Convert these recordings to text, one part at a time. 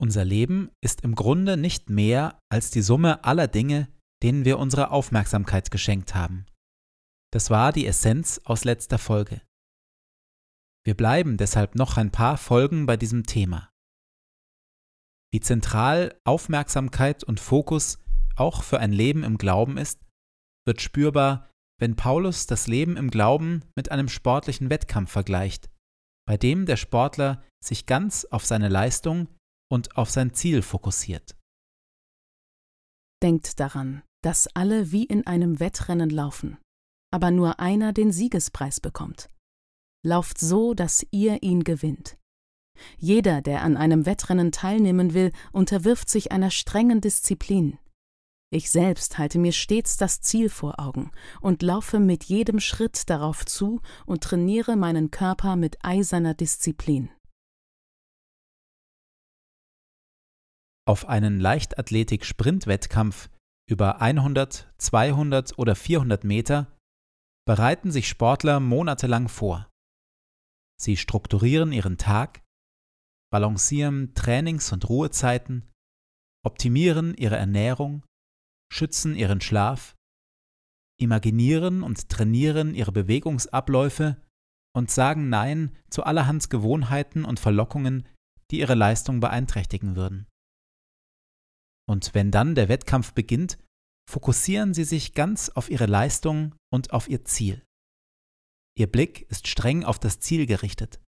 Unser Leben ist im Grunde nicht mehr als die Summe aller Dinge, denen wir unsere Aufmerksamkeit geschenkt haben. Das war die Essenz aus letzter Folge. Wir bleiben deshalb noch ein paar Folgen bei diesem Thema. Wie zentral Aufmerksamkeit und Fokus auch für ein Leben im Glauben ist, wird spürbar, wenn Paulus das Leben im Glauben mit einem sportlichen Wettkampf vergleicht, bei dem der Sportler sich ganz auf seine Leistung und auf sein Ziel fokussiert. Denkt daran, dass alle wie in einem Wettrennen laufen, aber nur einer den Siegespreis bekommt. Lauft so, dass ihr ihn gewinnt. Jeder, der an einem Wettrennen teilnehmen will, unterwirft sich einer strengen Disziplin. Ich selbst halte mir stets das Ziel vor Augen und laufe mit jedem Schritt darauf zu und trainiere meinen Körper mit eiserner Disziplin. Auf einen Leichtathletik-Sprintwettkampf über 100, 200 oder 400 Meter bereiten sich Sportler monatelang vor. Sie strukturieren ihren Tag, balancieren Trainings- und Ruhezeiten, optimieren ihre Ernährung, schützen ihren Schlaf, imaginieren und trainieren ihre Bewegungsabläufe und sagen Nein zu allerhand Gewohnheiten und Verlockungen, die ihre Leistung beeinträchtigen würden. Und wenn dann der Wettkampf beginnt, fokussieren Sie sich ganz auf Ihre Leistung und auf Ihr Ziel. Ihr Blick ist streng auf das Ziel gerichtet.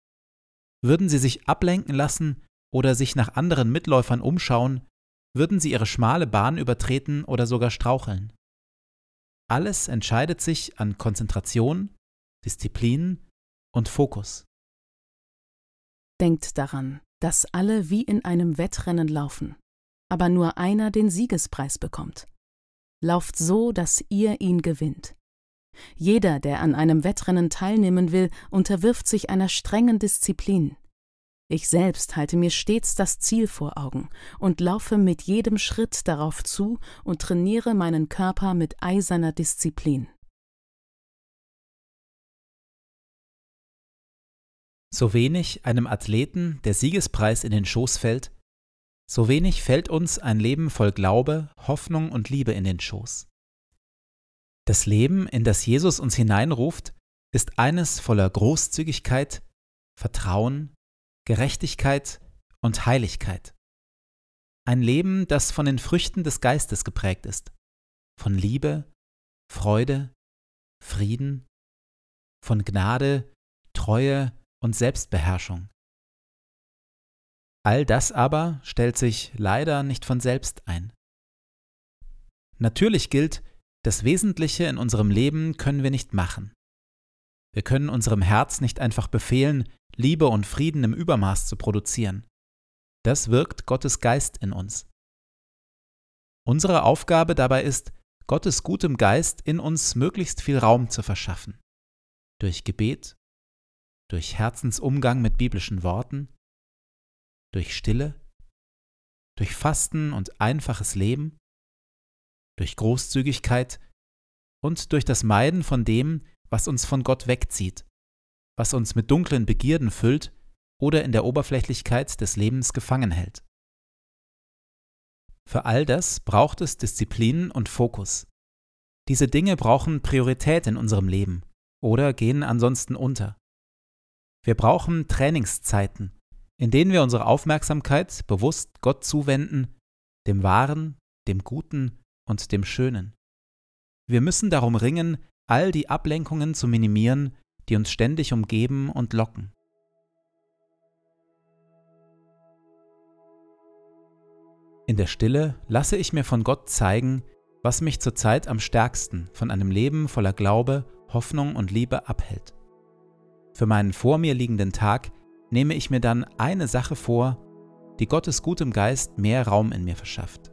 Würden Sie sich ablenken lassen oder sich nach anderen Mitläufern umschauen, würden Sie Ihre schmale Bahn übertreten oder sogar straucheln. Alles entscheidet sich an Konzentration, Disziplin und Fokus. Denkt daran, dass alle wie in einem Wettrennen laufen, aber nur einer den Siegespreis bekommt. Lauft so, dass ihr ihn gewinnt. Jeder, der an einem Wettrennen teilnehmen will, unterwirft sich einer strengen Disziplin. Ich selbst halte mir stets das Ziel vor Augen und laufe mit jedem Schritt darauf zu und trainiere meinen Körper mit eiserner Disziplin. So wenig einem Athleten der Siegespreis in den Schoß fällt, so wenig fällt uns ein Leben voll Glaube, Hoffnung und Liebe in den Schoß. Das Leben, in das Jesus uns hineinruft, ist eines voller Großzügigkeit, Vertrauen, Gerechtigkeit und Heiligkeit. Ein Leben, das von den Früchten des Geistes geprägt ist, von Liebe, Freude, Frieden, von Gnade, Treue und Selbstbeherrschung. All das aber stellt sich leider nicht von selbst ein. Natürlich gilt, das Wesentliche in unserem Leben können wir nicht machen. Wir können unserem Herz nicht einfach befehlen, Liebe und Frieden im Übermaß zu produzieren. Das wirkt Gottes Geist in uns. Unsere Aufgabe dabei ist, Gottes gutem Geist in uns möglichst viel Raum zu verschaffen. Durch Gebet, durch Herzensumgang mit biblischen Worten, durch Stille, durch Fasten und einfaches Leben, durch Großzügigkeit und durch das Meiden von dem, was uns von Gott wegzieht, was uns mit dunklen Begierden füllt oder in der Oberflächlichkeit des Lebens gefangen hält. Für all das braucht es Disziplin und Fokus. Diese Dinge brauchen Priorität in unserem Leben oder gehen ansonsten unter. Wir brauchen Trainingszeiten, in denen wir unsere Aufmerksamkeit bewusst Gott zuwenden, dem Wahren, dem Guten und dem Schönen. Wir müssen darum ringen, all die Ablenkungen zu minimieren, die uns ständig umgeben und locken. In der Stille lasse ich mir von Gott zeigen, was mich zurzeit am stärksten von einem Leben voller Glaube, Hoffnung und Liebe abhält. Für meinen vor mir liegenden Tag nehme ich mir dann eine Sache vor, die Gottes gutem Geist mehr Raum in mir verschafft.